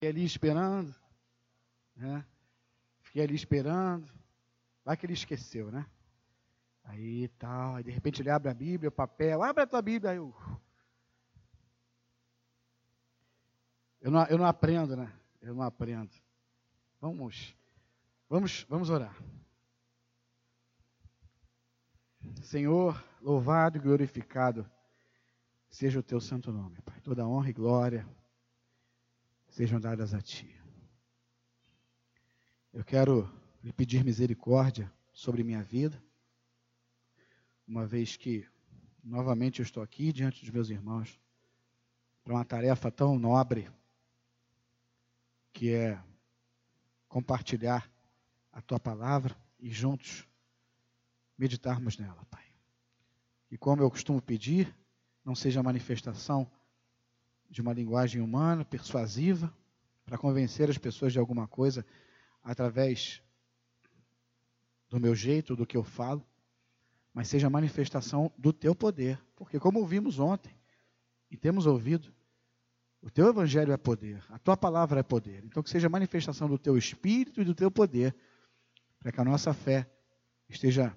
Fiquei ali esperando, né? Fiquei ali esperando. Vai que ele esqueceu, né? Aí tal, aí de repente ele abre a Bíblia, o papel, abre a tua Bíblia, aí eu. Eu não, eu não aprendo, né? Eu não aprendo. Vamos, vamos, vamos orar. Senhor, louvado e glorificado seja o teu santo nome, Pai. Toda honra e glória sejam dadas a ti. Eu quero lhe pedir misericórdia sobre minha vida, uma vez que novamente eu estou aqui diante dos meus irmãos para uma tarefa tão nobre que é compartilhar a tua palavra e juntos meditarmos nela, Pai. E como eu costumo pedir, não seja manifestação de uma linguagem humana, persuasiva, para convencer as pessoas de alguma coisa através do meu jeito, do que eu falo, mas seja manifestação do teu poder, porque como ouvimos ontem e temos ouvido, o teu evangelho é poder, a tua palavra é poder. Então que seja manifestação do teu espírito e do teu poder, para que a nossa fé esteja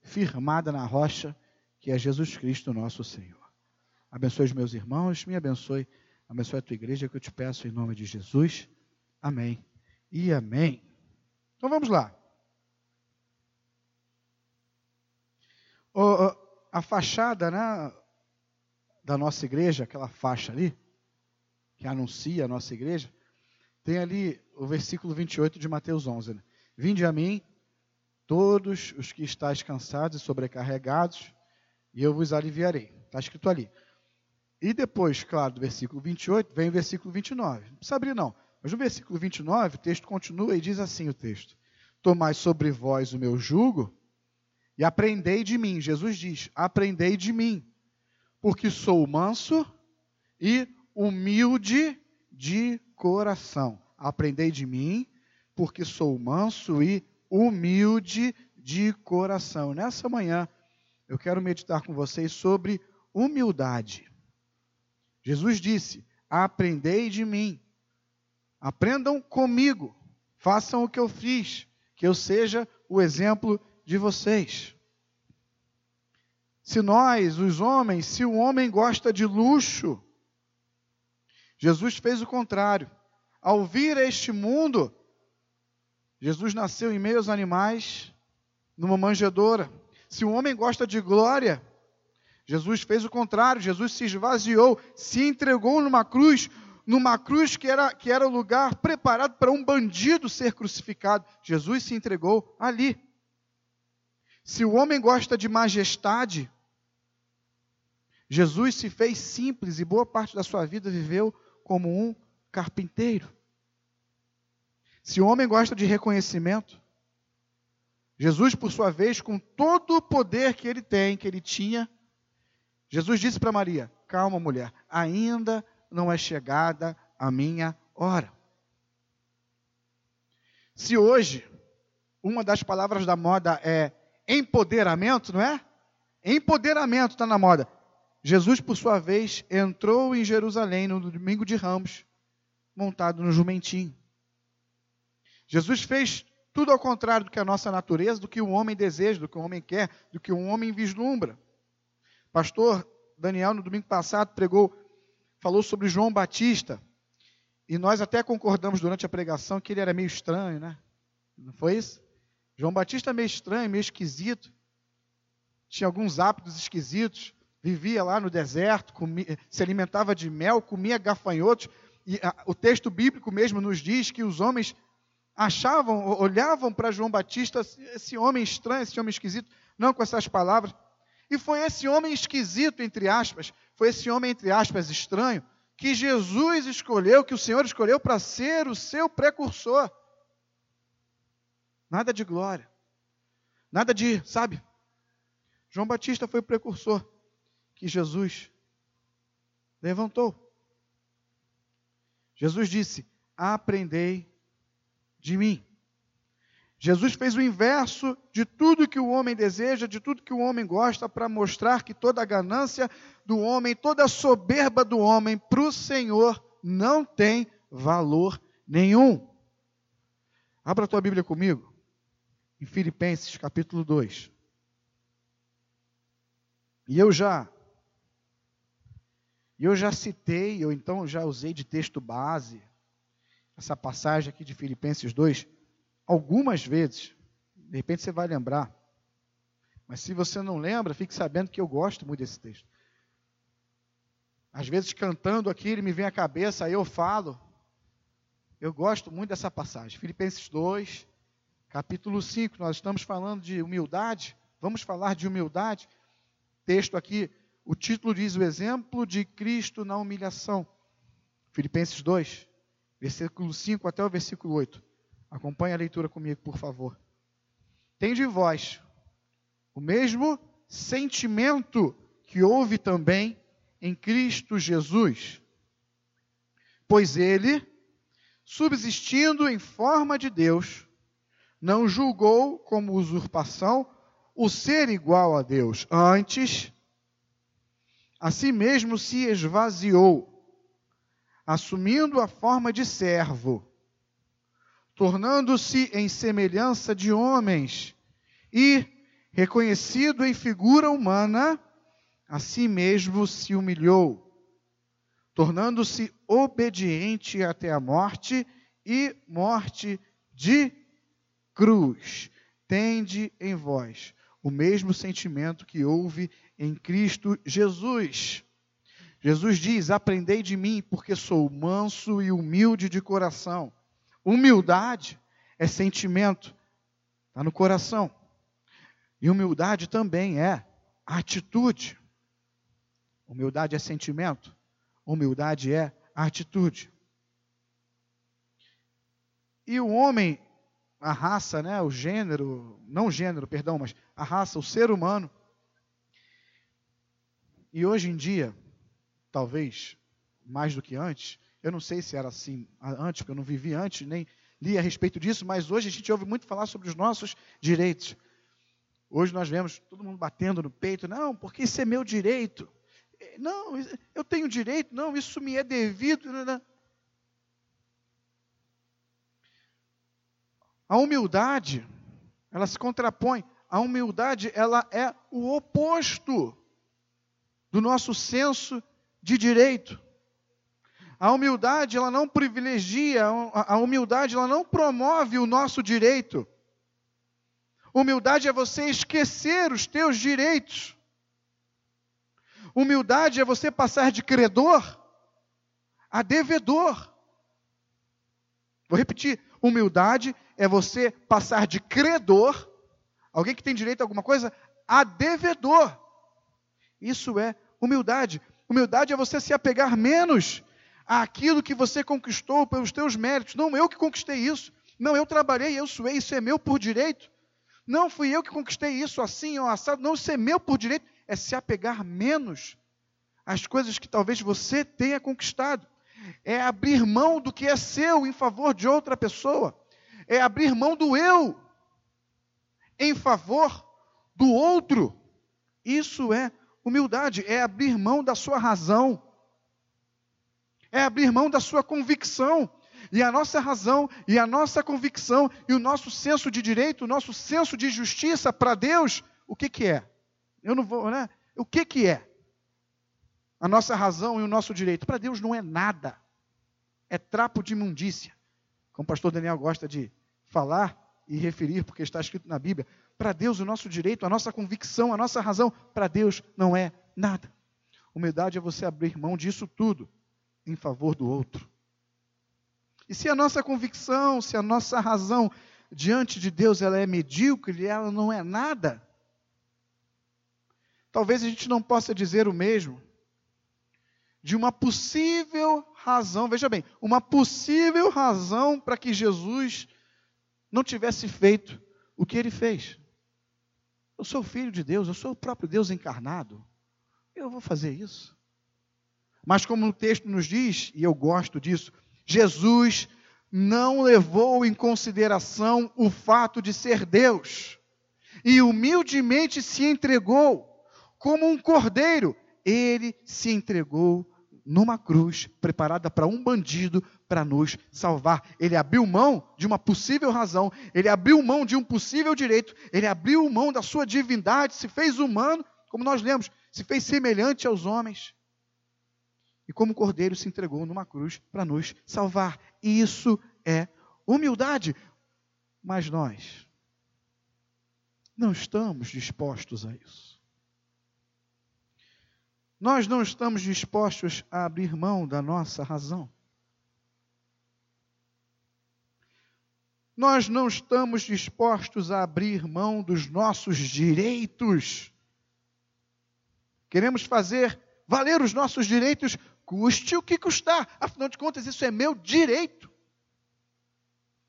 firmada na rocha que é Jesus Cristo, nosso Senhor. Abençoe os meus irmãos, me abençoe, abençoe a tua igreja, que eu te peço em nome de Jesus. Amém e amém. Então vamos lá. A fachada né, da nossa igreja, aquela faixa ali, que anuncia a nossa igreja, tem ali o versículo 28 de Mateus 11. Né? Vinde a mim, todos os que estáis cansados e sobrecarregados, e eu vos aliviarei. Está escrito ali. E depois, claro, do versículo 28, vem o versículo 29. Não precisa abrir, não. Mas no versículo 29, o texto continua e diz assim o texto. Tomai sobre vós o meu jugo e aprendei de mim. Jesus diz, aprendei de mim, porque sou manso e humilde de coração. Aprendei de mim, porque sou manso e humilde de coração. Nessa manhã, eu quero meditar com vocês sobre humildade. Jesus disse: Aprendei de mim, aprendam comigo, façam o que eu fiz, que eu seja o exemplo de vocês. Se nós, os homens, se o homem gosta de luxo, Jesus fez o contrário. Ao vir a este mundo, Jesus nasceu em meio aos animais, numa manjedoura. Se o homem gosta de glória, Jesus fez o contrário. Jesus se esvaziou, se entregou numa cruz, numa cruz que era, que era o lugar preparado para um bandido ser crucificado. Jesus se entregou ali. Se o homem gosta de majestade, Jesus se fez simples e boa parte da sua vida viveu como um carpinteiro. Se o homem gosta de reconhecimento, Jesus, por sua vez, com todo o poder que ele tem, que ele tinha, Jesus disse para Maria: Calma, mulher, ainda não é chegada a minha hora. Se hoje uma das palavras da moda é empoderamento, não é? Empoderamento está na moda. Jesus, por sua vez, entrou em Jerusalém no domingo de Ramos, montado no jumentinho. Jesus fez tudo ao contrário do que a nossa natureza, do que o homem deseja, do que o homem quer, do que o homem vislumbra. Pastor Daniel, no domingo passado, pregou, falou sobre João Batista. E nós até concordamos durante a pregação que ele era meio estranho, né? Não foi isso? João Batista é meio estranho, meio esquisito. Tinha alguns hábitos esquisitos vivia lá no deserto, comia, se alimentava de mel, comia gafanhotos. E a, o texto bíblico mesmo nos diz que os homens achavam, olhavam para João Batista, esse homem estranho, esse homem esquisito, não com essas palavras. E foi esse homem esquisito, entre aspas, foi esse homem, entre aspas, estranho, que Jesus escolheu, que o Senhor escolheu para ser o seu precursor. Nada de glória. Nada de, sabe? João Batista foi o precursor que Jesus levantou. Jesus disse: Aprendei de mim. Jesus fez o inverso de tudo que o homem deseja, de tudo que o homem gosta, para mostrar que toda a ganância do homem, toda a soberba do homem para o Senhor não tem valor nenhum. Abra a tua Bíblia comigo, em Filipenses capítulo 2. E eu já eu já citei, ou então já usei de texto base, essa passagem aqui de Filipenses 2, algumas vezes. De repente você vai lembrar. Mas se você não lembra, fique sabendo que eu gosto muito desse texto. Às vezes, cantando aqui, ele me vem à cabeça, aí eu falo. Eu gosto muito dessa passagem. Filipenses 2, capítulo 5. Nós estamos falando de humildade. Vamos falar de humildade. Texto aqui, o título diz o exemplo de Cristo na humilhação. Filipenses 2, versículo 5 até o versículo 8. Acompanhe a leitura comigo, por favor. Tem de vós o mesmo sentimento que houve também em Cristo Jesus. Pois ele, subsistindo em forma de Deus, não julgou como usurpação o ser igual a Deus. Antes, a si mesmo se esvaziou, assumindo a forma de servo, tornando-se em semelhança de homens e reconhecido em figura humana, a si mesmo se humilhou, tornando-se obediente até a morte e morte de cruz. Tende em vós o mesmo sentimento que houve em Cristo Jesus. Jesus diz: Aprendei de mim, porque sou manso e humilde de coração. Humildade é sentimento, está no coração. E humildade também é atitude. Humildade é sentimento, humildade é atitude. E o homem, a raça, né, o gênero, não o gênero, perdão, mas a raça, o ser humano. E hoje em dia, talvez mais do que antes, eu não sei se era assim antes, porque eu não vivi antes, nem li a respeito disso, mas hoje a gente ouve muito falar sobre os nossos direitos. Hoje nós vemos todo mundo batendo no peito, não, porque isso é meu direito. É, não, eu tenho direito, não, isso me é devido. A humildade, ela se contrapõe. A humildade, ela é o oposto do nosso senso de direito. A humildade, ela não privilegia, a humildade, ela não promove o nosso direito. Humildade é você esquecer os teus direitos. Humildade é você passar de credor a devedor. Vou repetir: humildade é você passar de credor, alguém que tem direito a alguma coisa, a devedor. Isso é humildade. Humildade é você se apegar menos àquilo que você conquistou pelos teus méritos. Não eu que conquistei isso. Não eu trabalhei, eu suei, isso é meu por direito. Não fui eu que conquistei isso assim ou assado. Não, ser meu por direito. É se apegar menos às coisas que talvez você tenha conquistado. É abrir mão do que é seu em favor de outra pessoa. É abrir mão do eu em favor do outro. Isso é humildade. É abrir mão da sua razão. É abrir mão da sua convicção e a nossa razão, e a nossa convicção, e o nosso senso de direito, o nosso senso de justiça para Deus, o que, que é? Eu não vou, né? O que, que é? A nossa razão e o nosso direito. Para Deus não é nada. É trapo de imundícia. Como o pastor Daniel gosta de falar e referir, porque está escrito na Bíblia. Para Deus, o nosso direito, a nossa convicção, a nossa razão, para Deus não é nada. Humildade é você abrir mão disso tudo em favor do outro. E se a nossa convicção, se a nossa razão diante de Deus ela é medíocre, ela não é nada, talvez a gente não possa dizer o mesmo de uma possível razão, veja bem, uma possível razão para que Jesus não tivesse feito o que ele fez. Eu sou filho de Deus, eu sou o próprio Deus encarnado. Eu vou fazer isso. Mas como o texto nos diz, e eu gosto disso, Jesus não levou em consideração o fato de ser Deus e humildemente se entregou como um cordeiro. Ele se entregou numa cruz preparada para um bandido para nos salvar. Ele abriu mão de uma possível razão, ele abriu mão de um possível direito, ele abriu mão da sua divindade, se fez humano, como nós lemos, se fez semelhante aos homens. E como cordeiro se entregou numa cruz para nos salvar. Isso é humildade. Mas nós não estamos dispostos a isso. Nós não estamos dispostos a abrir mão da nossa razão. Nós não estamos dispostos a abrir mão dos nossos direitos. Queremos fazer valer os nossos direitos, custe o que custar. Afinal de contas, isso é meu direito.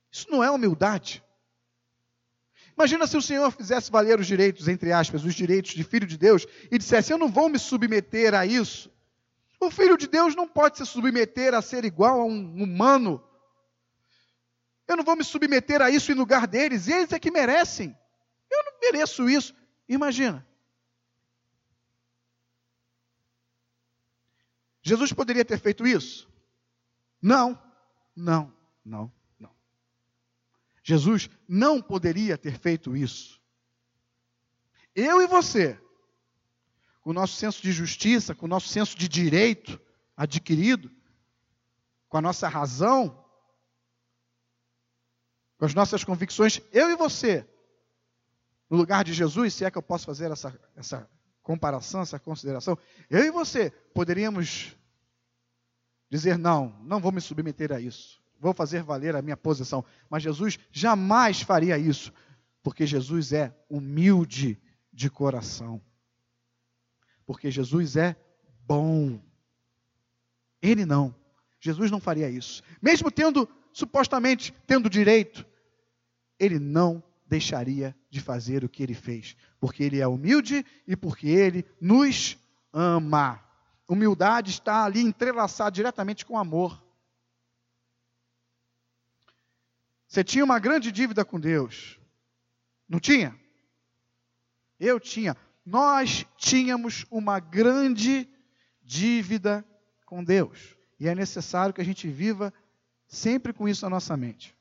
Isso não é humildade. Imagina se o Senhor fizesse valer os direitos, entre aspas, os direitos de filho de Deus, e dissesse: Eu não vou me submeter a isso. O filho de Deus não pode se submeter a ser igual a um humano. Eu não vou me submeter a isso em lugar deles, eles é que merecem. Eu não mereço isso. Imagina. Jesus poderia ter feito isso? Não, não, não. Jesus não poderia ter feito isso. Eu e você, com o nosso senso de justiça, com o nosso senso de direito adquirido, com a nossa razão, com as nossas convicções, eu e você, no lugar de Jesus, se é que eu posso fazer essa, essa comparação, essa consideração, eu e você poderíamos dizer: não, não vou me submeter a isso vou fazer valer a minha posição. Mas Jesus jamais faria isso, porque Jesus é humilde de coração. Porque Jesus é bom. Ele não. Jesus não faria isso. Mesmo tendo, supostamente, tendo direito, ele não deixaria de fazer o que ele fez. Porque ele é humilde e porque ele nos ama. Humildade está ali entrelaçada diretamente com amor. Você tinha uma grande dívida com Deus. Não tinha? Eu tinha. Nós tínhamos uma grande dívida com Deus. E é necessário que a gente viva sempre com isso na nossa mente.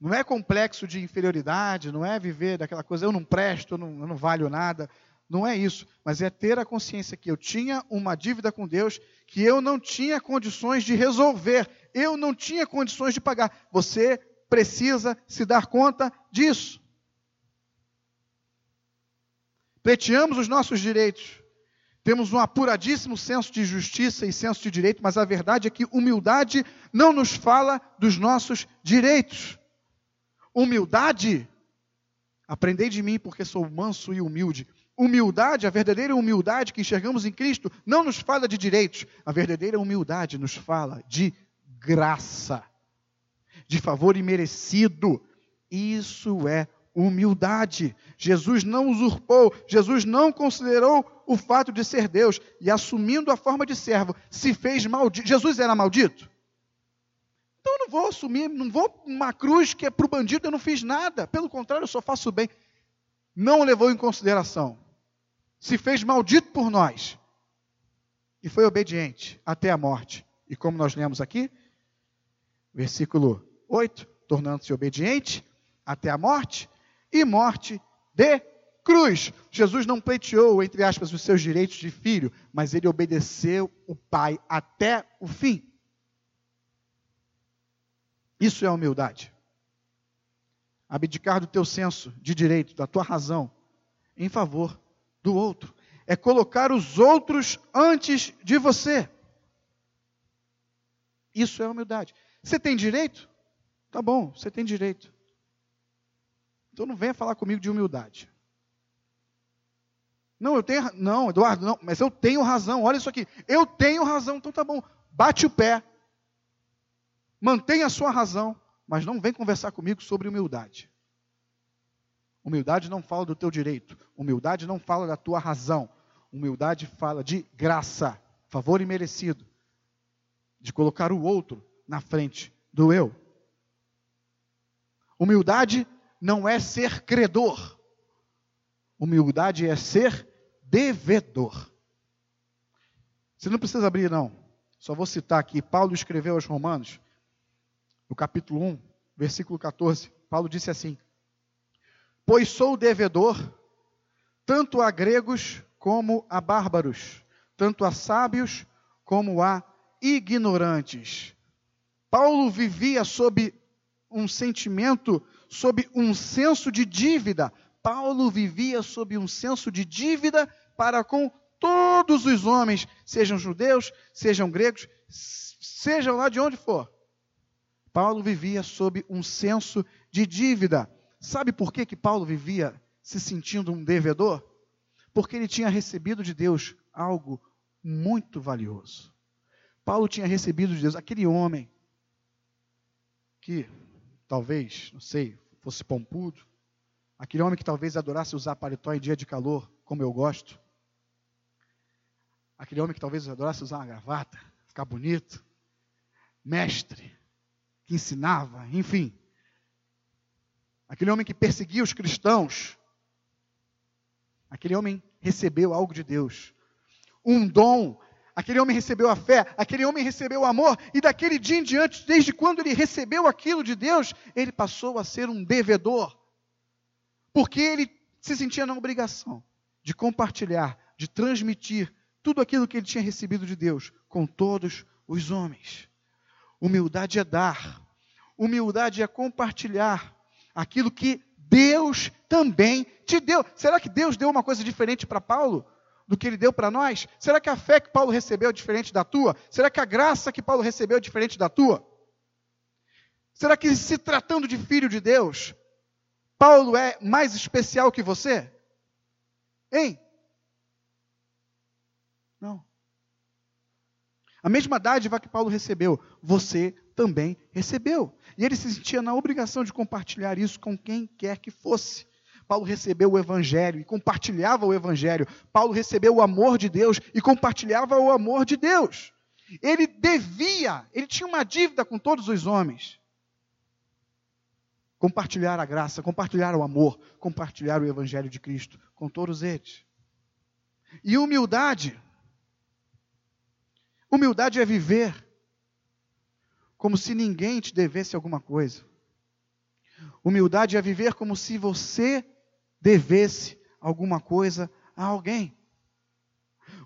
Não é complexo de inferioridade, não é viver daquela coisa, eu não presto, eu não, eu não valho nada. Não é isso, mas é ter a consciência que eu tinha uma dívida com Deus que eu não tinha condições de resolver, eu não tinha condições de pagar. Você precisa se dar conta disso. Pleiteamos os nossos direitos. Temos um apuradíssimo senso de justiça e senso de direito, mas a verdade é que humildade não nos fala dos nossos direitos. Humildade, aprendei de mim porque sou manso e humilde humildade, a verdadeira humildade que enxergamos em Cristo, não nos fala de direitos. A verdadeira humildade nos fala de graça, de favor imerecido. Isso é humildade. Jesus não usurpou, Jesus não considerou o fato de ser Deus e assumindo a forma de servo, se fez maldito. Jesus era maldito? Então eu não vou assumir, não vou uma cruz que é para o bandido, eu não fiz nada. Pelo contrário, eu só faço bem. Não levou em consideração se fez maldito por nós e foi obediente até a morte. E como nós lemos aqui, versículo 8, tornando-se obediente até a morte e morte de cruz. Jesus não pleiteou, entre aspas, os seus direitos de filho, mas ele obedeceu o Pai até o fim. Isso é humildade. Abdicar do teu senso de direito, da tua razão, em favor do outro. É colocar os outros antes de você. Isso é humildade. Você tem direito? Tá bom, você tem direito. Então não venha falar comigo de humildade. Não, eu tenho. Não, Eduardo, não, mas eu tenho razão. Olha isso aqui. Eu tenho razão, então tá bom. Bate o pé. Mantenha a sua razão, mas não vem conversar comigo sobre humildade. Humildade não fala do teu direito. Humildade não fala da tua razão. Humildade fala de graça, favor imerecido. De colocar o outro na frente do eu. Humildade não é ser credor. Humildade é ser devedor. Você não precisa abrir, não. Só vou citar aqui. Paulo escreveu aos Romanos, no capítulo 1, versículo 14. Paulo disse assim: Pois sou devedor, tanto a gregos como a bárbaros, tanto a sábios como a ignorantes. Paulo vivia sob um sentimento, sob um senso de dívida. Paulo vivia sob um senso de dívida para com todos os homens, sejam judeus, sejam gregos, sejam lá de onde for. Paulo vivia sob um senso de dívida. Sabe por que, que Paulo vivia se sentindo um devedor? Porque ele tinha recebido de Deus algo muito valioso. Paulo tinha recebido de Deus aquele homem que talvez, não sei, fosse pompudo, aquele homem que talvez adorasse usar paletó em dia de calor, como eu gosto, aquele homem que talvez adorasse usar uma gravata, ficar bonito, mestre, que ensinava, enfim, aquele homem que perseguia os cristãos, aquele homem recebeu algo de Deus, um dom. Aquele homem recebeu a fé, aquele homem recebeu o amor, e daquele dia em diante, desde quando ele recebeu aquilo de Deus, ele passou a ser um devedor. Porque ele se sentia na obrigação de compartilhar, de transmitir tudo aquilo que ele tinha recebido de Deus com todos os homens. Humildade é dar, humildade é compartilhar aquilo que Deus também te deu. Será que Deus deu uma coisa diferente para Paulo? do que ele deu para nós? Será que a fé que Paulo recebeu é diferente da tua? Será que a graça que Paulo recebeu é diferente da tua? Será que se tratando de filho de Deus, Paulo é mais especial que você? Hein? Não. A mesma dádiva que Paulo recebeu, você também recebeu. E ele se sentia na obrigação de compartilhar isso com quem quer que fosse. Paulo recebeu o Evangelho e compartilhava o Evangelho. Paulo recebeu o amor de Deus e compartilhava o amor de Deus. Ele devia, ele tinha uma dívida com todos os homens. Compartilhar a graça, compartilhar o amor, compartilhar o Evangelho de Cristo com todos eles. E humildade. Humildade é viver como se ninguém te devesse alguma coisa. Humildade é viver como se você devesse alguma coisa a alguém.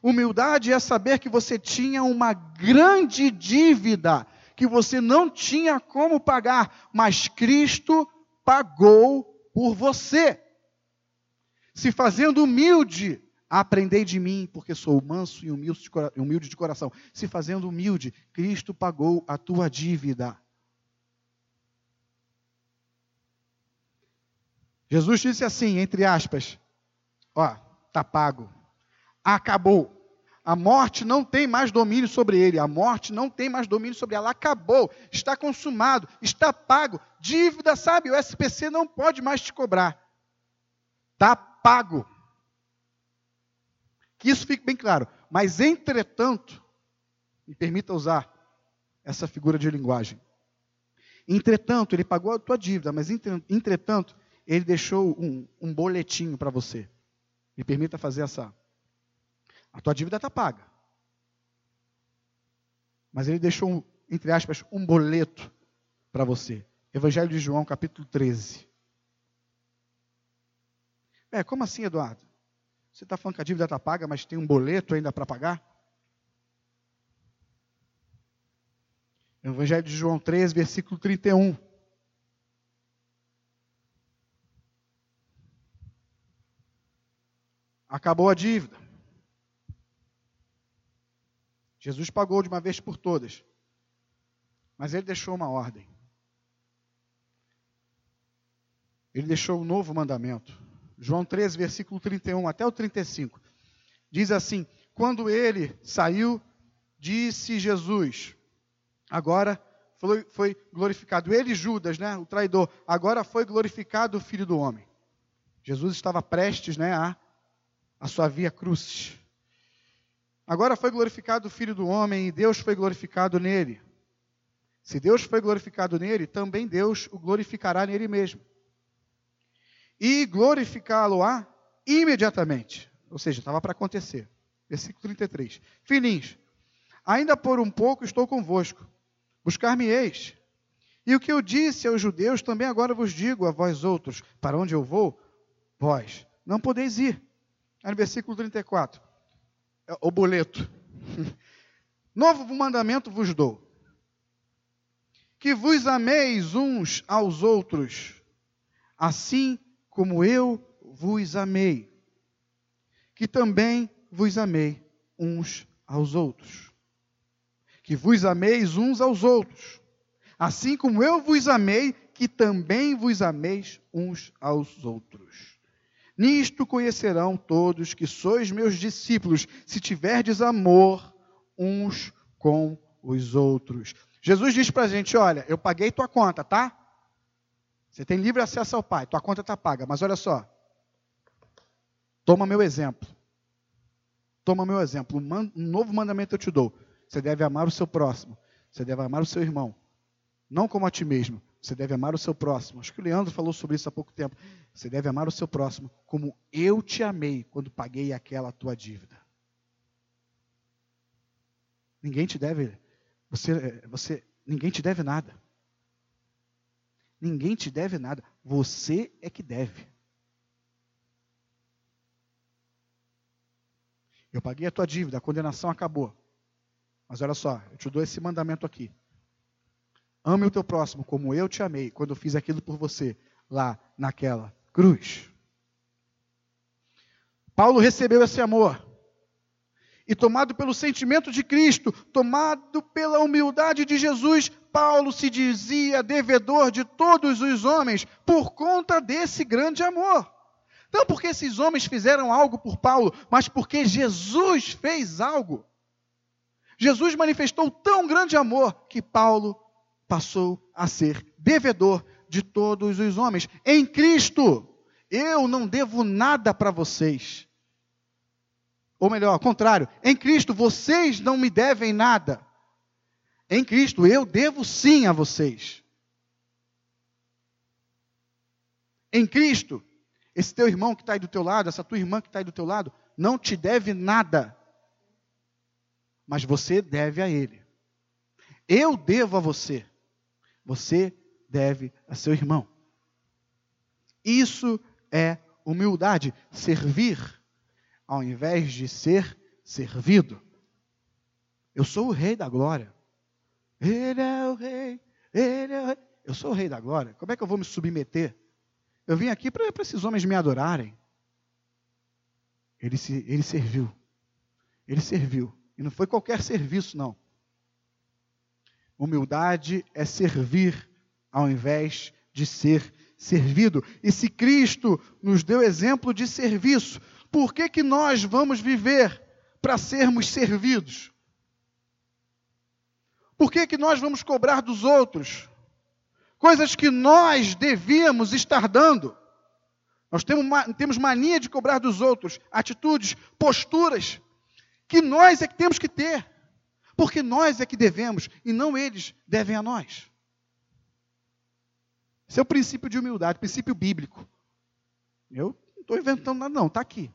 Humildade é saber que você tinha uma grande dívida que você não tinha como pagar, mas Cristo pagou por você. Se fazendo humilde, aprendei de mim, porque sou manso e humilde de coração. Se fazendo humilde, Cristo pagou a tua dívida. Jesus disse assim, entre aspas: Ó, tá pago. Acabou. A morte não tem mais domínio sobre ele. A morte não tem mais domínio sobre ela. Acabou. Está consumado. Está pago. Dívida, sabe? O SPC não pode mais te cobrar. Está pago. Que isso fique bem claro. Mas, entretanto, me permita usar essa figura de linguagem. Entretanto, ele pagou a tua dívida, mas entretanto, ele deixou um, um boletim para você. Me permita fazer essa. A tua dívida está paga. Mas ele deixou, entre aspas, um boleto para você. Evangelho de João, capítulo 13. É, como assim, Eduardo? Você está falando que a dívida está paga, mas tem um boleto ainda para pagar? Evangelho de João 13, versículo 31. Acabou a dívida. Jesus pagou de uma vez por todas. Mas ele deixou uma ordem. Ele deixou um novo mandamento. João 13, versículo 31 até o 35. Diz assim: Quando ele saiu, disse Jesus: Agora foi, foi glorificado. Ele, Judas, né, o traidor, agora foi glorificado o Filho do Homem. Jesus estava prestes né, a a sua via cruz. Agora foi glorificado o Filho do Homem e Deus foi glorificado nele. Se Deus foi glorificado nele, também Deus o glorificará nele mesmo. E glorificá-lo-á imediatamente. Ou seja, estava para acontecer. Versículo 33. Filhinhos, Ainda por um pouco estou convosco. Buscar-me-eis. E o que eu disse aos judeus, também agora vos digo a vós outros: para onde eu vou, vós não podeis ir. Aí no versículo 34, é o boleto. Novo mandamento vos dou: que vos ameis uns aos outros, assim como eu vos amei, que também vos amei uns aos outros. Que vos ameis uns aos outros, assim como eu vos amei, que também vos ameis uns aos outros. Nisto conhecerão todos que sois meus discípulos, se tiverdes amor uns com os outros. Jesus diz para a gente: olha, eu paguei tua conta, tá? Você tem livre acesso ao Pai, tua conta está paga, mas olha só, toma meu exemplo. Toma meu exemplo. Um, novo mandamento eu te dou. Você deve amar o seu próximo. Você deve amar o seu irmão. Não como a ti mesmo. Você deve amar o seu próximo. Acho que o Leandro falou sobre isso há pouco tempo. Você deve amar o seu próximo como eu te amei quando paguei aquela tua dívida. Ninguém te deve, você, você, ninguém te deve nada. Ninguém te deve nada. Você é que deve. Eu paguei a tua dívida, a condenação acabou. Mas olha só, eu te dou esse mandamento aqui. Ame o teu próximo como eu te amei quando eu fiz aquilo por você lá naquela cruz. Paulo recebeu esse amor. E tomado pelo sentimento de Cristo, tomado pela humildade de Jesus, Paulo se dizia devedor de todos os homens por conta desse grande amor. Não porque esses homens fizeram algo por Paulo, mas porque Jesus fez algo. Jesus manifestou tão grande amor que Paulo passou a ser devedor de todos os homens. Em Cristo, eu não devo nada para vocês. Ou melhor, ao contrário, em Cristo vocês não me devem nada. Em Cristo eu devo sim a vocês. Em Cristo esse teu irmão que está aí do teu lado, essa tua irmã que está aí do teu lado, não te deve nada. Mas você deve a ele. Eu devo a você. Você deve a seu irmão. Isso é humildade, servir ao invés de ser servido. Eu sou o rei da glória. Ele é o rei, ele é o rei. Eu sou o rei da glória. Como é que eu vou me submeter eu vim aqui para esses homens me adorarem. Ele, se, ele serviu. Ele serviu. E não foi qualquer serviço, não. Humildade é servir ao invés de ser servido. E se Cristo nos deu exemplo de serviço, por que, que nós vamos viver para sermos servidos? Por que, que nós vamos cobrar dos outros? coisas que nós devíamos estar dando. Nós temos mania de cobrar dos outros atitudes, posturas que nós é que temos que ter, porque nós é que devemos e não eles devem a nós. Esse é o princípio de humildade, princípio bíblico. Eu estou inventando nada, não, está aqui.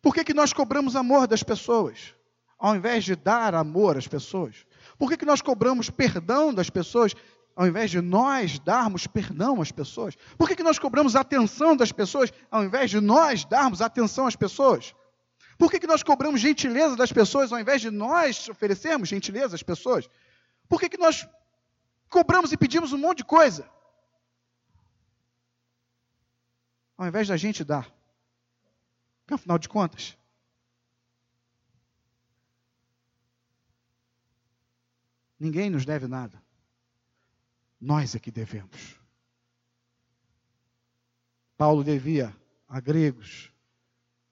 Por que, que nós cobramos amor das pessoas, ao invés de dar amor às pessoas? Por que, que nós cobramos perdão das pessoas ao invés de nós darmos perdão às pessoas? Por que, que nós cobramos atenção das pessoas ao invés de nós darmos atenção às pessoas? Por que, que nós cobramos gentileza das pessoas ao invés de nós oferecermos gentileza às pessoas? Por que, que nós cobramos e pedimos um monte de coisa? Ao invés da gente dar. Porque, afinal de contas, Ninguém nos deve nada. Nós é que devemos. Paulo devia a gregos,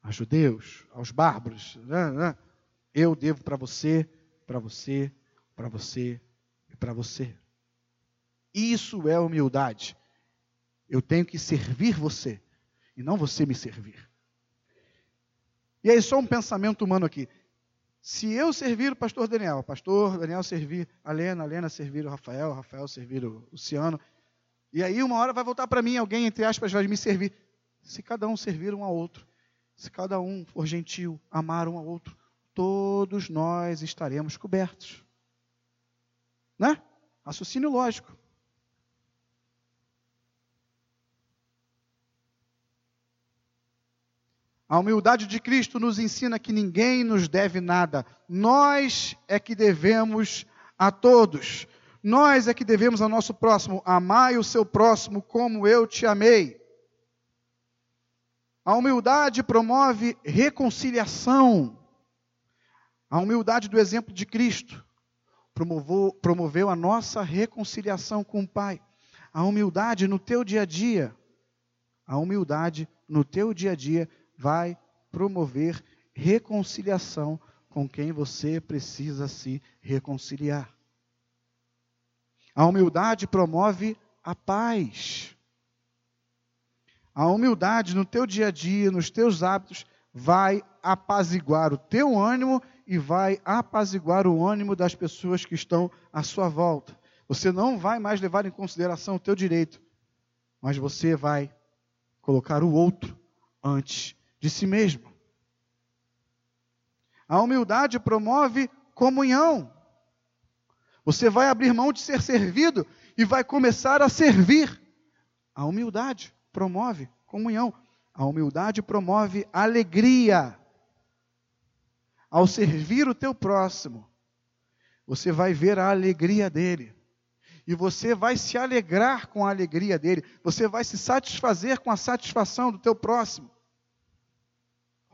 a judeus, aos bárbaros. Né, né? Eu devo para você, para você, para você e para você. Isso é humildade. Eu tenho que servir você e não você me servir. E aí, só um pensamento humano aqui. Se eu servir o pastor Daniel, o pastor Daniel servir a Lena, a Lena servir o Rafael, o Rafael servir o Luciano, e aí uma hora vai voltar para mim, alguém, entre aspas, vai me servir. Se cada um servir um ao outro, se cada um for gentil, amar um ao outro, todos nós estaremos cobertos. Né? Raciocínio lógico. A humildade de Cristo nos ensina que ninguém nos deve nada. Nós é que devemos a todos. Nós é que devemos ao nosso próximo. Amai o seu próximo como eu te amei. A humildade promove reconciliação. A humildade do exemplo de Cristo promoveu, promoveu a nossa reconciliação com o Pai. A humildade no teu dia a dia. A humildade no teu dia a dia vai promover reconciliação com quem você precisa se reconciliar. A humildade promove a paz. A humildade no teu dia a dia, nos teus hábitos, vai apaziguar o teu ânimo e vai apaziguar o ânimo das pessoas que estão à sua volta. Você não vai mais levar em consideração o teu direito, mas você vai colocar o outro antes de si mesmo. A humildade promove comunhão. Você vai abrir mão de ser servido e vai começar a servir. A humildade promove comunhão. A humildade promove alegria. Ao servir o teu próximo, você vai ver a alegria dele. E você vai se alegrar com a alegria dele. Você vai se satisfazer com a satisfação do teu próximo.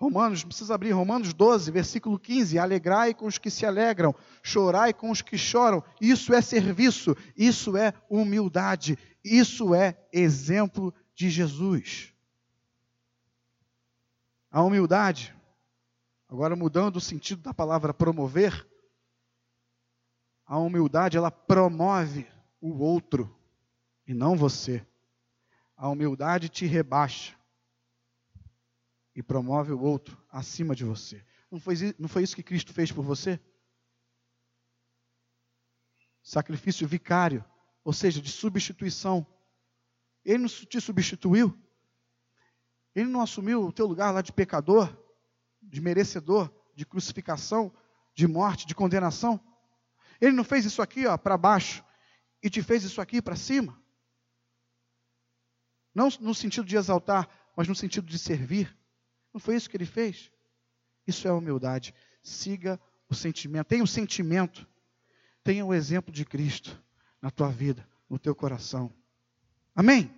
Romanos, precisa abrir Romanos 12, versículo 15: Alegrai com os que se alegram, chorai com os que choram. Isso é serviço, isso é humildade, isso é exemplo de Jesus. A humildade, agora mudando o sentido da palavra promover, a humildade ela promove o outro e não você. A humildade te rebaixa e promove o outro acima de você. Não foi, não foi isso que Cristo fez por você? Sacrifício vicário, ou seja, de substituição. Ele não te substituiu. Ele não assumiu o teu lugar lá de pecador, de merecedor, de crucificação, de morte, de condenação. Ele não fez isso aqui, ó, para baixo e te fez isso aqui para cima. Não no sentido de exaltar, mas no sentido de servir. Não foi isso que ele fez? Isso é humildade. Siga o sentimento. Tenha o sentimento. Tenha o exemplo de Cristo na tua vida, no teu coração. Amém?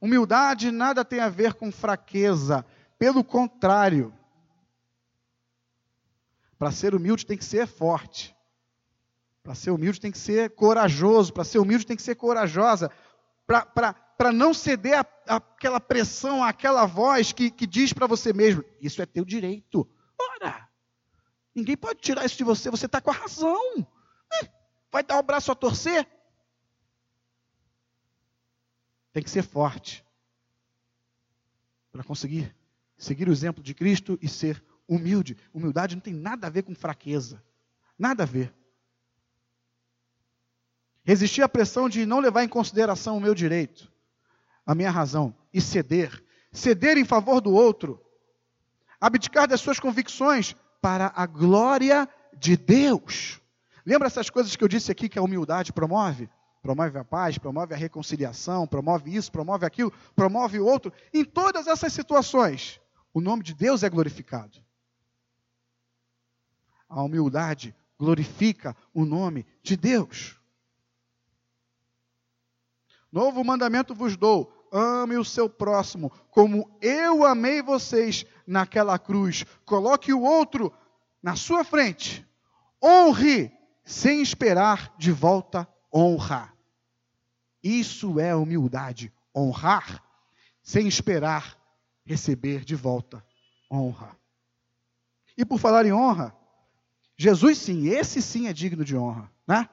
Humildade nada tem a ver com fraqueza. Pelo contrário. Para ser humilde tem que ser forte. Para ser humilde tem que ser corajoso. Para ser humilde tem que ser corajosa. Para para não ceder àquela pressão, àquela voz que, que diz para você mesmo: Isso é teu direito. Ora, ninguém pode tirar isso de você, você está com a razão. É, vai dar o braço a torcer? Tem que ser forte para conseguir seguir o exemplo de Cristo e ser humilde. Humildade não tem nada a ver com fraqueza, nada a ver. Resistir à pressão de não levar em consideração o meu direito a minha razão e ceder, ceder em favor do outro, abdicar das suas convicções para a glória de Deus. Lembra essas coisas que eu disse aqui que a humildade promove? Promove a paz, promove a reconciliação, promove isso, promove aquilo, promove o outro. Em todas essas situações, o nome de Deus é glorificado. A humildade glorifica o nome de Deus. Novo mandamento vos dou: ame o seu próximo, como eu amei vocês naquela cruz. Coloque o outro na sua frente. Honre, sem esperar de volta honra. Isso é humildade. Honrar, sem esperar receber de volta honra. E por falar em honra, Jesus sim, esse sim é digno de honra, né?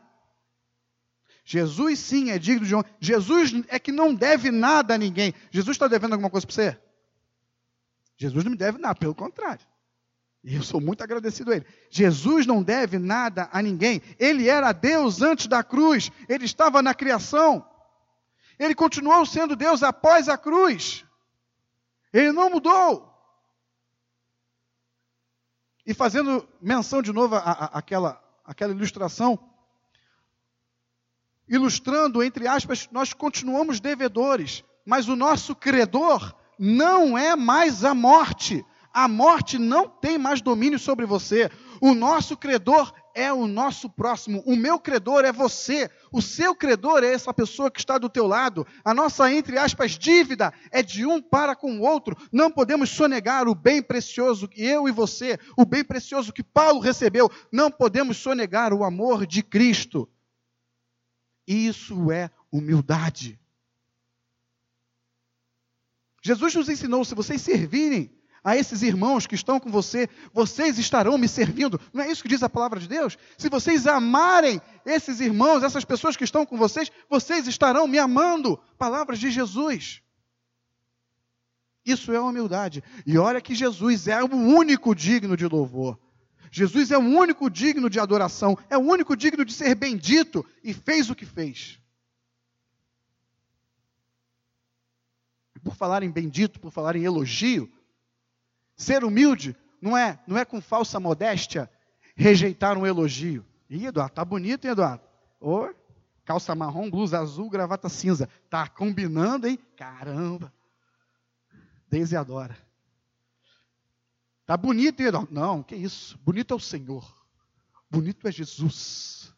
Jesus sim é digno de honra. Jesus é que não deve nada a ninguém. Jesus está devendo alguma coisa para você? Jesus não me deve nada, pelo contrário. E eu sou muito agradecido a Ele. Jesus não deve nada a ninguém. Ele era Deus antes da cruz. Ele estava na criação. Ele continuou sendo Deus após a cruz. Ele não mudou. E fazendo menção de novo àquela aquela ilustração, ilustrando, entre aspas, nós continuamos devedores, mas o nosso credor não é mais a morte. A morte não tem mais domínio sobre você. O nosso credor é o nosso próximo. O meu credor é você. O seu credor é essa pessoa que está do teu lado. A nossa, entre aspas, dívida é de um para com o outro. Não podemos sonegar o bem precioso que eu e você, o bem precioso que Paulo recebeu. Não podemos sonegar o amor de Cristo. Isso é humildade. Jesus nos ensinou: se vocês servirem a esses irmãos que estão com você, vocês estarão me servindo. Não é isso que diz a palavra de Deus? Se vocês amarem esses irmãos, essas pessoas que estão com vocês, vocês estarão me amando. Palavras de Jesus. Isso é humildade. E olha que Jesus é o único digno de louvor. Jesus é o único digno de adoração, é o único digno de ser bendito e fez o que fez. Por falar em bendito, por falar em elogio, Ser humilde não é, não é com falsa modéstia rejeitar um elogio. Ih, Eduardo, tá bonito, hein, Eduardo? Ô, calça marrom, blusa azul, gravata cinza. Tá combinando, hein? Caramba. Deise adora. Tá bonito, Eduardo? Não, que isso. Bonito é o Senhor. Bonito é Jesus.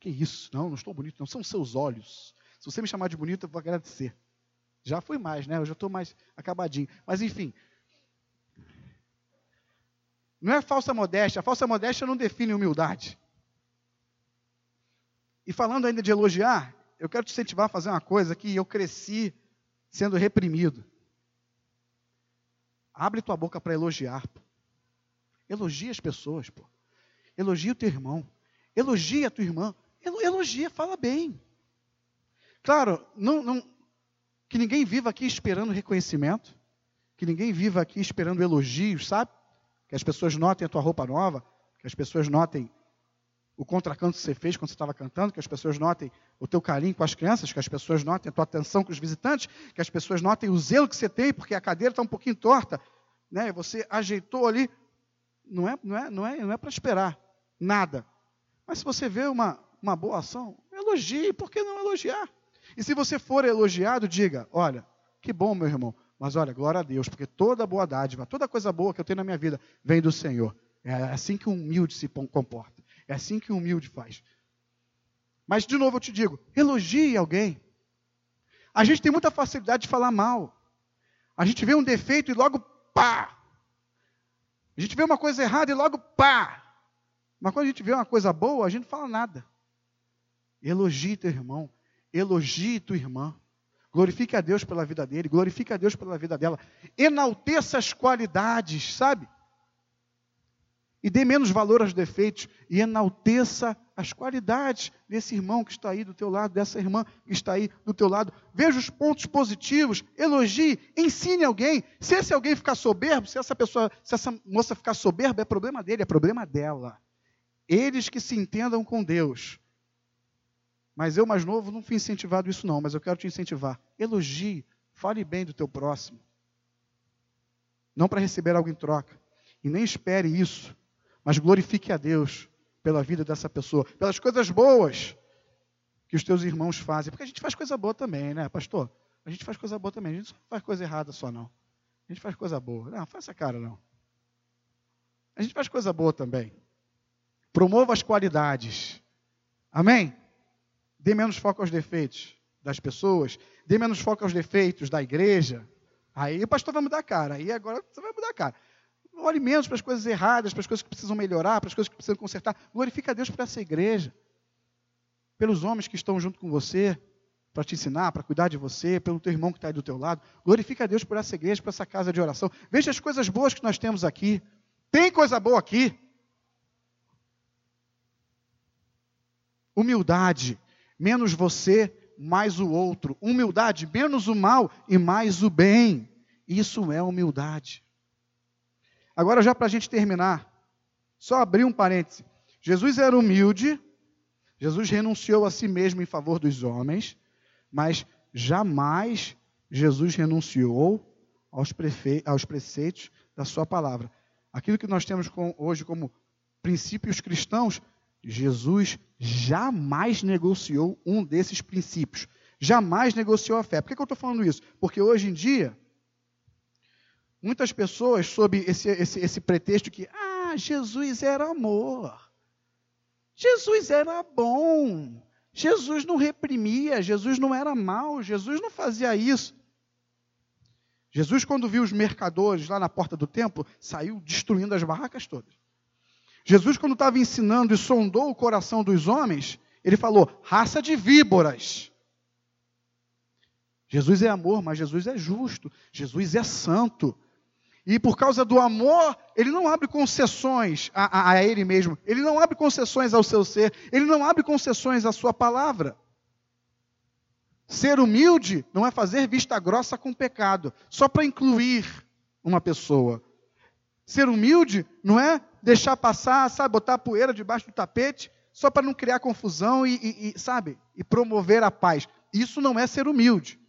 Que isso? Não, não estou bonito, não. São seus olhos. Se você me chamar de bonito, eu vou agradecer. Já fui mais, né? Eu já estou mais acabadinho. Mas enfim, não é falsa modéstia. A falsa modéstia não define humildade. E falando ainda de elogiar, eu quero te incentivar a fazer uma coisa que eu cresci sendo reprimido. Abre tua boca para elogiar. Pô. Elogia as pessoas, pô. Elogia o teu irmão. Elogia a tua irmã. Elogia, fala bem. Claro, não, não, que ninguém viva aqui esperando reconhecimento. Que ninguém viva aqui esperando elogios, sabe? que as pessoas notem a tua roupa nova, que as pessoas notem o contracanto que você fez quando você estava cantando, que as pessoas notem o teu carinho com as crianças, que as pessoas notem a tua atenção com os visitantes, que as pessoas notem o zelo que você tem, porque a cadeira está um pouquinho torta, né? Você ajeitou ali, não é, não é, não é, não é para esperar nada. Mas se você vê uma, uma boa ação, elogie, por que não elogiar? E se você for elogiado, diga: olha, que bom, meu irmão, mas olha, glória a Deus, porque toda boa dádiva, toda coisa boa que eu tenho na minha vida vem do Senhor. É assim que um humilde se comporta. É assim que um humilde faz. Mas, de novo, eu te digo: elogie alguém. A gente tem muita facilidade de falar mal. A gente vê um defeito e logo pá. A gente vê uma coisa errada e logo pá. Mas quando a gente vê uma coisa boa, a gente não fala nada. Elogie teu irmão. Elogie tua irmã. Glorifique a Deus pela vida dele, glorifique a Deus pela vida dela. Enalteça as qualidades, sabe? E dê menos valor aos defeitos e enalteça as qualidades desse irmão que está aí do teu lado, dessa irmã que está aí do teu lado. Veja os pontos positivos, elogie, ensine alguém. Se esse alguém ficar soberbo, se essa pessoa, se essa moça ficar soberba, é problema dele, é problema dela. Eles que se entendam com Deus mas eu, mais novo, não fui incentivado isso, não, mas eu quero te incentivar. Elogie, fale bem do teu próximo. Não para receber algo em troca. E nem espere isso, mas glorifique a Deus pela vida dessa pessoa, pelas coisas boas que os teus irmãos fazem. Porque a gente faz coisa boa também, né, pastor? A gente faz coisa boa também. A gente não faz coisa errada só, não. A gente faz coisa boa. Não, faça cara, não. A gente faz coisa boa também. Promova as qualidades. Amém? Dê menos foco aos defeitos das pessoas, dê menos foco aos defeitos da igreja. Aí o pastor vai mudar a cara. Aí agora você vai mudar a cara. Olhe menos para as coisas erradas, para as coisas que precisam melhorar, para as coisas que precisam consertar. Glorifica a Deus por essa igreja. Pelos homens que estão junto com você, para te ensinar, para cuidar de você, pelo teu irmão que está aí do teu lado. Glorifica a Deus por essa igreja, por essa casa de oração. Veja as coisas boas que nós temos aqui. Tem coisa boa aqui. Humildade menos você, mais o outro. Humildade, menos o mal e mais o bem. Isso é humildade. Agora, já para a gente terminar, só abrir um parêntese. Jesus era humilde, Jesus renunciou a si mesmo em favor dos homens, mas jamais Jesus renunciou aos, prefe... aos preceitos da sua palavra. aquilo que nós temos com, hoje como princípios cristãos, Jesus jamais negociou um desses princípios. Jamais negociou a fé. Por que, que eu estou falando isso? Porque hoje em dia, muitas pessoas, sob esse, esse, esse pretexto que, ah, Jesus era amor. Jesus era bom. Jesus não reprimia, Jesus não era mal, Jesus não fazia isso. Jesus, quando viu os mercadores lá na porta do templo, saiu destruindo as barracas todas. Jesus, quando estava ensinando e sondou o coração dos homens, ele falou: raça de víboras. Jesus é amor, mas Jesus é justo, Jesus é santo. E por causa do amor, ele não abre concessões a, a, a, ele mesmo, ele não abre concessões ao seu ser, ele não abre concessões à sua palavra. Ser humilde não é fazer vista grossa com pecado, só para incluir uma pessoa. Ser humilde não é deixar passar, sabe, botar poeira debaixo do tapete, só para não criar confusão e, e, e, sabe, e promover a paz. Isso não é ser humilde.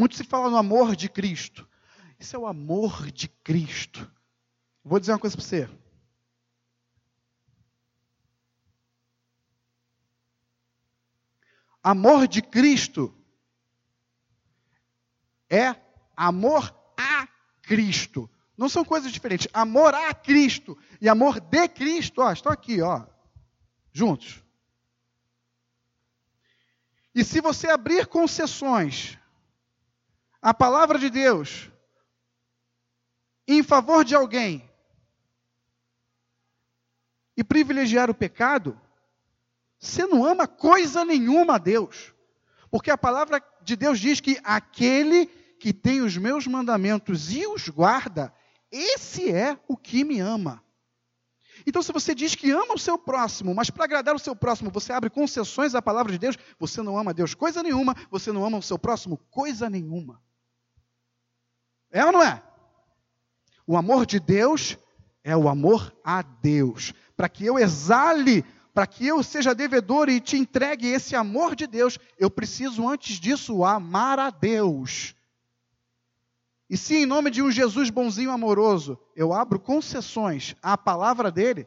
Muito se fala no amor de Cristo. Isso é o amor de Cristo. Vou dizer uma coisa para você. Amor de Cristo é amor a Cristo. Não são coisas diferentes. Amor a Cristo e amor de Cristo, ó, estão aqui, ó, juntos. E se você abrir concessões a palavra de Deus em favor de alguém e privilegiar o pecado, você não ama coisa nenhuma a Deus. Porque a palavra de Deus diz que aquele que tem os meus mandamentos e os guarda, esse é o que me ama. Então, se você diz que ama o seu próximo, mas para agradar o seu próximo você abre concessões à palavra de Deus, você não ama Deus coisa nenhuma, você não ama o seu próximo coisa nenhuma. É ou não é? O amor de Deus é o amor a Deus. Para que eu exale, para que eu seja devedor e te entregue esse amor de Deus, eu preciso antes disso amar a Deus. E se em nome de um Jesus bonzinho amoroso, eu abro concessões à palavra dele,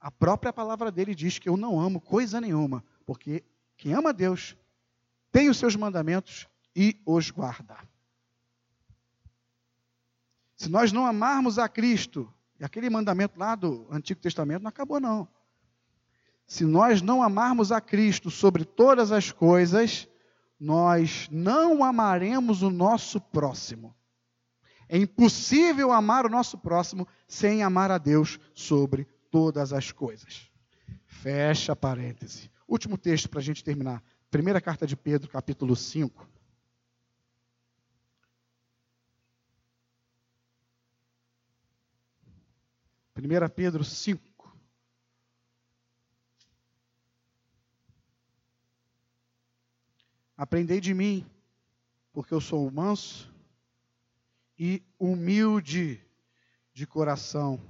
a própria palavra dele diz que eu não amo coisa nenhuma, porque quem ama Deus tem os seus mandamentos e os guarda. Se nós não amarmos a Cristo, e aquele mandamento lá do Antigo Testamento não acabou, não. Se nós não amarmos a Cristo sobre todas as coisas, nós não amaremos o nosso próximo. É impossível amar o nosso próximo sem amar a Deus sobre todas as coisas. Fecha parêntese. Último texto para a gente terminar. Primeira carta de Pedro, capítulo 5. 1 Pedro 5. Aprendei de mim, porque eu sou manso e humilde de coração.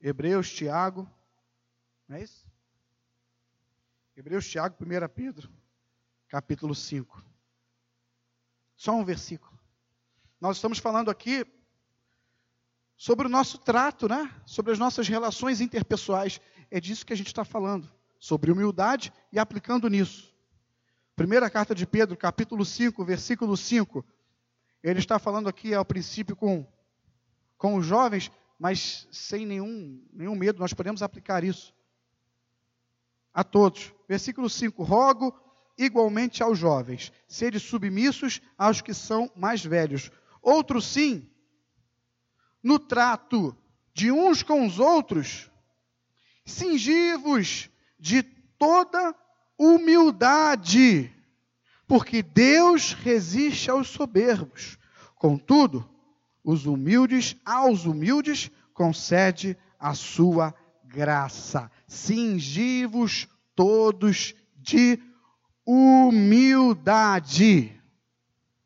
Hebreus, Tiago, não é isso? Hebreus, Tiago, 1 Pedro, capítulo 5. Só um versículo. Nós estamos falando aqui sobre o nosso trato, né? sobre as nossas relações interpessoais. É disso que a gente está falando, sobre humildade e aplicando nisso. Primeira carta de Pedro, capítulo 5, versículo 5. Ele está falando aqui ao princípio com, com os jovens, mas sem nenhum, nenhum medo, nós podemos aplicar isso a todos. Versículo 5: Rogo igualmente aos jovens, sede submissos aos que são mais velhos. Outros sim, no trato de uns com os outros, cingivos de toda humildade, porque Deus resiste aos soberbos. Contudo, os humildes, aos humildes, concede a sua graça. Cingivos todos de humildade.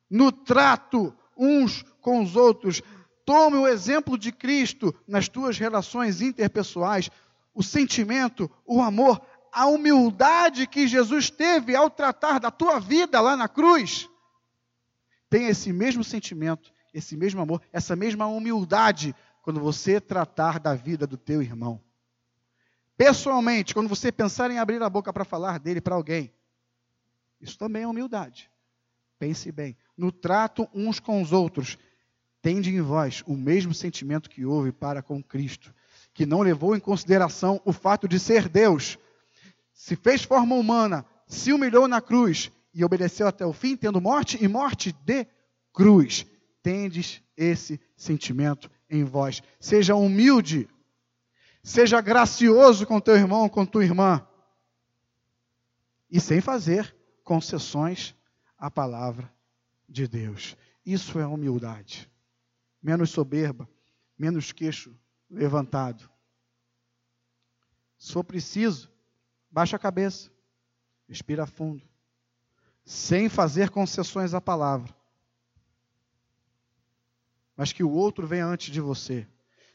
No trato uns com os outros, Tome o exemplo de Cristo nas tuas relações interpessoais, o sentimento, o amor, a humildade que Jesus teve ao tratar da tua vida lá na cruz. Tenha esse mesmo sentimento, esse mesmo amor, essa mesma humildade quando você tratar da vida do teu irmão. Pessoalmente, quando você pensar em abrir a boca para falar dele para alguém, isso também é humildade. Pense bem. No trato uns com os outros, tende em vós o mesmo sentimento que houve para com Cristo, que não levou em consideração o fato de ser Deus, se fez forma humana, se humilhou na cruz e obedeceu até o fim, tendo morte e morte de cruz. Tendes esse sentimento em vós. Seja humilde Seja gracioso com teu irmão, com tua irmã. E sem fazer concessões à palavra de Deus. Isso é humildade. Menos soberba, menos queixo levantado. Se for preciso, baixa a cabeça, respira fundo, sem fazer concessões à palavra. Mas que o outro venha antes de você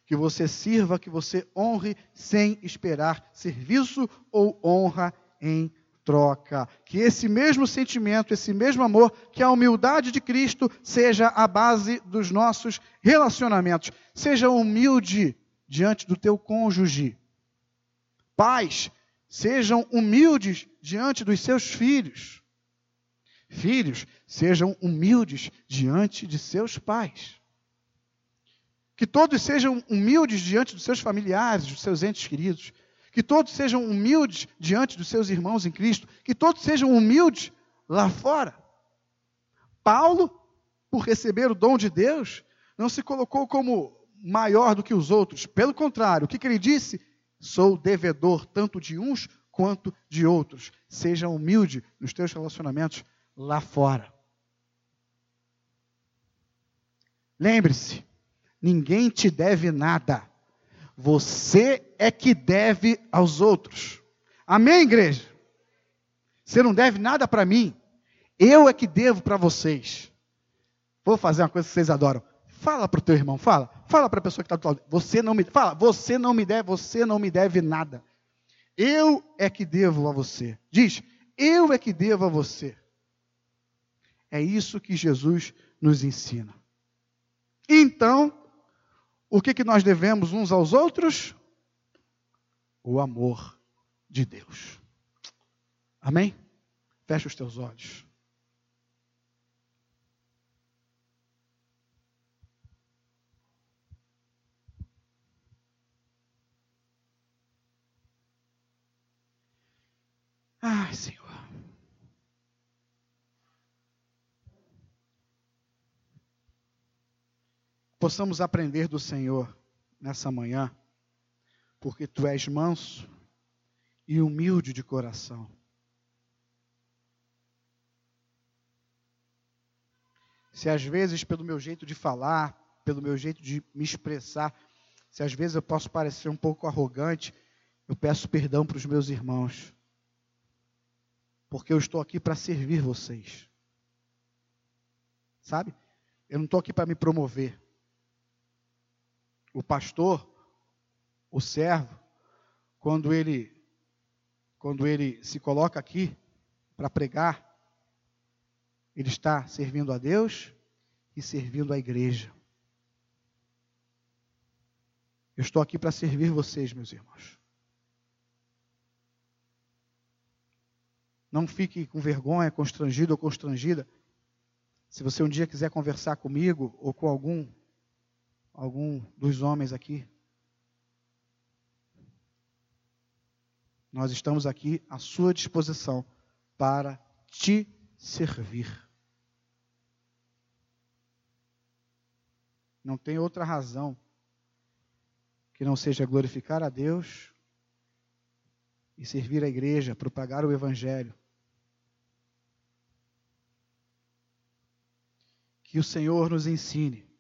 que você sirva, que você honre sem esperar serviço ou honra em troca. Que esse mesmo sentimento, esse mesmo amor, que a humildade de Cristo seja a base dos nossos relacionamentos. Seja humilde diante do teu cônjuge. Pais, sejam humildes diante dos seus filhos. Filhos, sejam humildes diante de seus pais. Que todos sejam humildes diante dos seus familiares, dos seus entes queridos. Que todos sejam humildes diante dos seus irmãos em Cristo. Que todos sejam humildes lá fora. Paulo, por receber o dom de Deus, não se colocou como maior do que os outros. Pelo contrário, o que, que ele disse? Sou devedor tanto de uns quanto de outros. Seja humilde nos teus relacionamentos lá fora. Lembre-se, Ninguém te deve nada. Você é que deve aos outros. Amém, igreja? Você não deve nada para mim. Eu é que devo para vocês. Vou fazer uma coisa que vocês adoram. Fala para o teu irmão, fala. Fala para a pessoa que está do lado. Você não me fala, você não me deve, você não me deve nada. Eu é que devo a você. Diz, eu é que devo a você. É isso que Jesus nos ensina. Então, o que, que nós devemos uns aos outros? O amor de Deus. Amém? Fecha os teus olhos. Ai, Senhor. Possamos aprender do Senhor nessa manhã, porque tu és manso e humilde de coração. Se às vezes, pelo meu jeito de falar, pelo meu jeito de me expressar, se às vezes eu posso parecer um pouco arrogante, eu peço perdão para os meus irmãos, porque eu estou aqui para servir vocês. Sabe? Eu não estou aqui para me promover o pastor, o servo, quando ele quando ele se coloca aqui para pregar, ele está servindo a Deus e servindo a igreja. Eu estou aqui para servir vocês, meus irmãos. Não fique com vergonha, constrangido ou constrangida. Se você um dia quiser conversar comigo ou com algum algum dos homens aqui. Nós estamos aqui à sua disposição para te servir. Não tem outra razão que não seja glorificar a Deus e servir a igreja, propagar o Evangelho. Que o Senhor nos ensine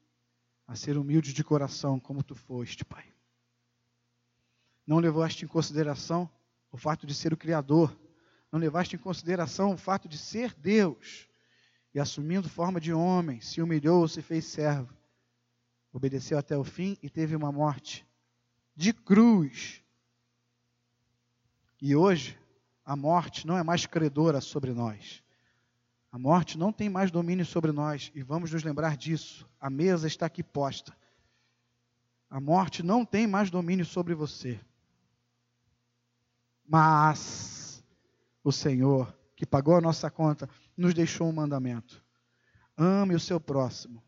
a ser humilde de coração, como tu foste, Pai. Não levaste em consideração o fato de ser o Criador, não levaste em consideração o fato de ser Deus, e assumindo forma de homem, se humilhou, se fez servo, obedeceu até o fim e teve uma morte de cruz. E hoje, a morte não é mais credora sobre nós. A morte não tem mais domínio sobre nós e vamos nos lembrar disso. A mesa está aqui posta. A morte não tem mais domínio sobre você. Mas o Senhor, que pagou a nossa conta, nos deixou um mandamento: ame o seu próximo,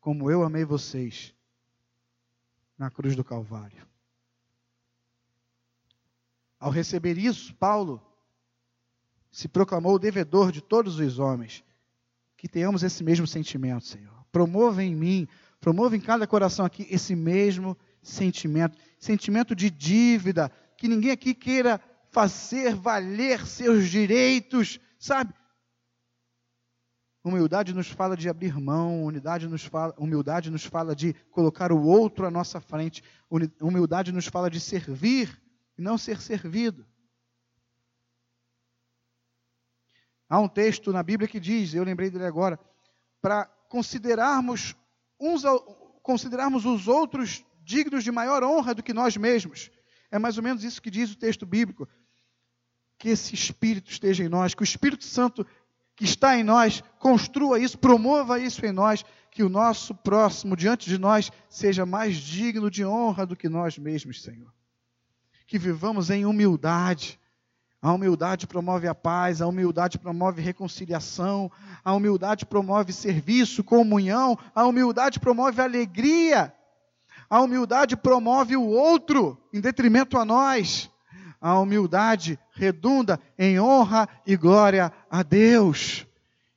como eu amei vocês na cruz do Calvário. Ao receber isso, Paulo se proclamou devedor de todos os homens. Que tenhamos esse mesmo sentimento, Senhor. Promova em mim, promova em cada coração aqui esse mesmo sentimento sentimento de dívida, que ninguém aqui queira fazer valer seus direitos, sabe? Humildade nos fala de abrir mão, humildade nos fala, humildade nos fala de colocar o outro à nossa frente, humildade nos fala de servir e não ser servido. Há um texto na Bíblia que diz, eu lembrei dele agora, para considerarmos uns considerarmos os outros dignos de maior honra do que nós mesmos. É mais ou menos isso que diz o texto bíblico. Que esse Espírito esteja em nós, que o Espírito Santo que está em nós construa isso, promova isso em nós, que o nosso próximo diante de nós seja mais digno de honra do que nós mesmos, Senhor. Que vivamos em humildade, a humildade promove a paz, a humildade promove reconciliação, a humildade promove serviço, comunhão, a humildade promove alegria, a humildade promove o outro em detrimento a nós. A humildade redunda em honra e glória a Deus.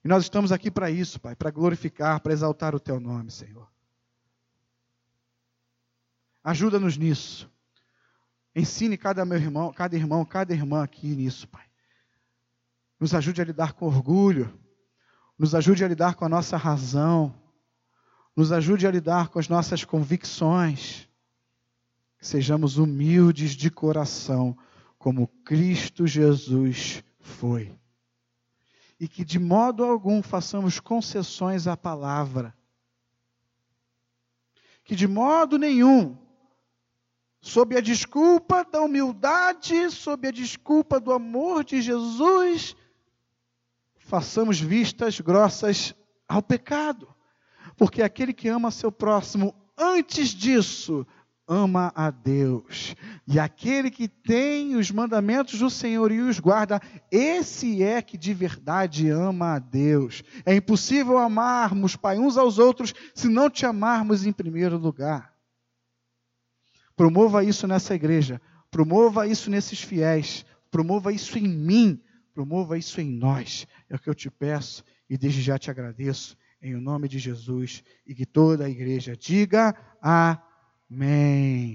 E nós estamos aqui para isso, Pai, para glorificar, para exaltar o Teu nome, Senhor. Ajuda-nos nisso. Ensine cada meu irmão, cada irmão, cada irmã aqui nisso, Pai. Nos ajude a lidar com orgulho. Nos ajude a lidar com a nossa razão. Nos ajude a lidar com as nossas convicções. Que sejamos humildes de coração, como Cristo Jesus foi. E que de modo algum façamos concessões à palavra. Que de modo nenhum sob a desculpa da humildade, sob a desculpa do amor de Jesus, façamos vistas grossas ao pecado. Porque aquele que ama seu próximo, antes disso, ama a Deus. E aquele que tem os mandamentos do Senhor e os guarda, esse é que de verdade ama a Deus. É impossível amarmos, Pai, uns aos outros, se não te amarmos em primeiro lugar. Promova isso nessa igreja. Promova isso nesses fiéis. Promova isso em mim. Promova isso em nós. É o que eu te peço e desde já te agradeço. Em nome de Jesus. E que toda a igreja diga amém.